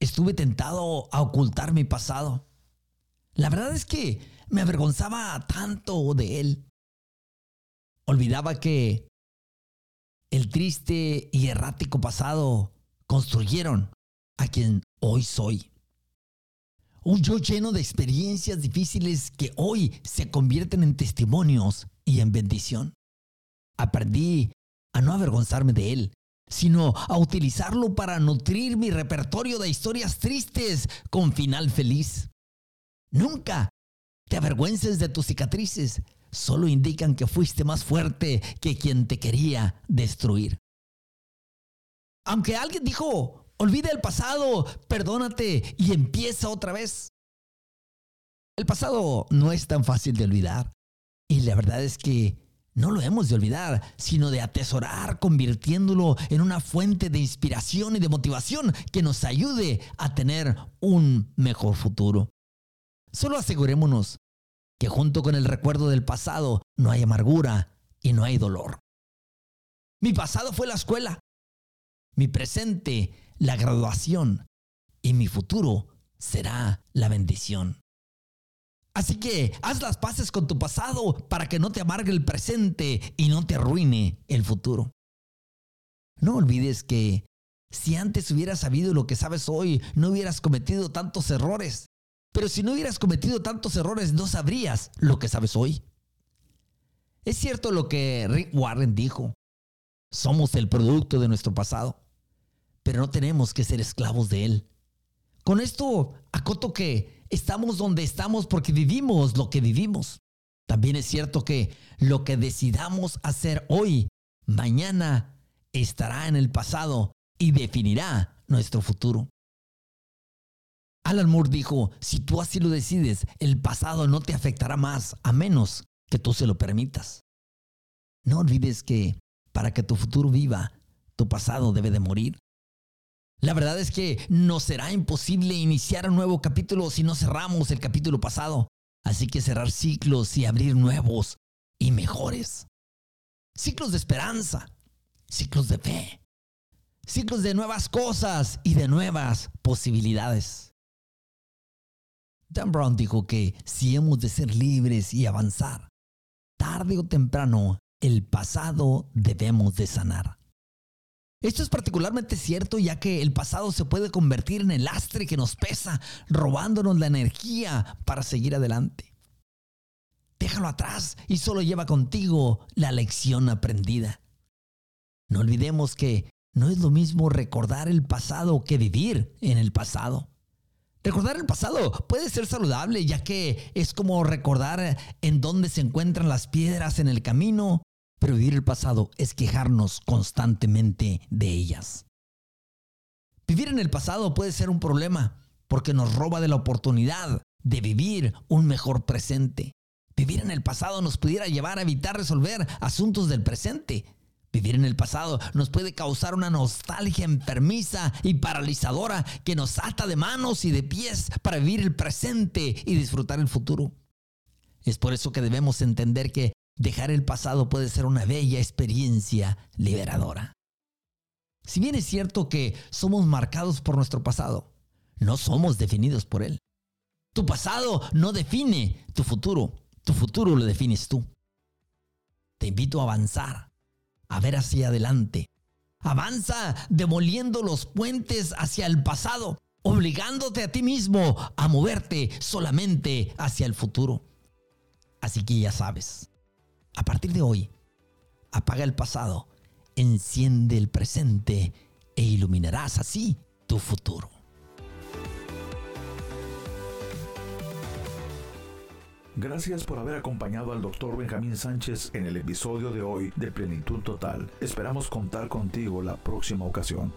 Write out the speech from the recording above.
estuve tentado a ocultar mi pasado. La verdad es que me avergonzaba tanto de él. Olvidaba que el triste y errático pasado construyeron a quien hoy soy. Un yo lleno de experiencias difíciles que hoy se convierten en testimonios y en bendición. Aprendí a no avergonzarme de él, sino a utilizarlo para nutrir mi repertorio de historias tristes con final feliz. Nunca te avergüences de tus cicatrices, solo indican que fuiste más fuerte que quien te quería destruir. Aunque alguien dijo, olvida el pasado, perdónate y empieza otra vez. El pasado no es tan fácil de olvidar. Y la verdad es que no lo hemos de olvidar, sino de atesorar, convirtiéndolo en una fuente de inspiración y de motivación que nos ayude a tener un mejor futuro. Solo asegurémonos que junto con el recuerdo del pasado no hay amargura y no hay dolor. Mi pasado fue la escuela, mi presente la graduación y mi futuro será la bendición. Así que haz las paces con tu pasado para que no te amargue el presente y no te arruine el futuro. No olvides que si antes hubieras sabido lo que sabes hoy, no hubieras cometido tantos errores. Pero si no hubieras cometido tantos errores, no sabrías lo que sabes hoy. Es cierto lo que Rick Warren dijo. Somos el producto de nuestro pasado, pero no tenemos que ser esclavos de él. Con esto acoto que estamos donde estamos porque vivimos lo que vivimos. También es cierto que lo que decidamos hacer hoy, mañana, estará en el pasado y definirá nuestro futuro. Alan Moore dijo, si tú así lo decides, el pasado no te afectará más a menos que tú se lo permitas. No olvides que para que tu futuro viva, tu pasado debe de morir. La verdad es que nos será imposible iniciar un nuevo capítulo si no cerramos el capítulo pasado. Así que cerrar ciclos y abrir nuevos y mejores. Ciclos de esperanza, ciclos de fe, ciclos de nuevas cosas y de nuevas posibilidades. Dan Brown dijo que si hemos de ser libres y avanzar, tarde o temprano el pasado debemos de sanar. Esto es particularmente cierto ya que el pasado se puede convertir en el lastre que nos pesa, robándonos la energía para seguir adelante. Déjalo atrás y solo lleva contigo la lección aprendida. No olvidemos que no es lo mismo recordar el pasado que vivir en el pasado. Recordar el pasado puede ser saludable ya que es como recordar en dónde se encuentran las piedras en el camino pero vivir el pasado es quejarnos constantemente de ellas. Vivir en el pasado puede ser un problema porque nos roba de la oportunidad de vivir un mejor presente. Vivir en el pasado nos pudiera llevar a evitar resolver asuntos del presente. Vivir en el pasado nos puede causar una nostalgia enfermiza y paralizadora que nos ata de manos y de pies para vivir el presente y disfrutar el futuro. Es por eso que debemos entender que Dejar el pasado puede ser una bella experiencia liberadora. Si bien es cierto que somos marcados por nuestro pasado, no somos definidos por él. Tu pasado no define tu futuro, tu futuro lo defines tú. Te invito a avanzar, a ver hacia adelante. Avanza demoliendo los puentes hacia el pasado, obligándote a ti mismo a moverte solamente hacia el futuro. Así que ya sabes, a partir de hoy, apaga el pasado, enciende el presente e iluminarás así tu futuro. Gracias por haber acompañado al Dr. Benjamín Sánchez en el episodio de hoy de Plenitud Total. Esperamos contar contigo la próxima ocasión.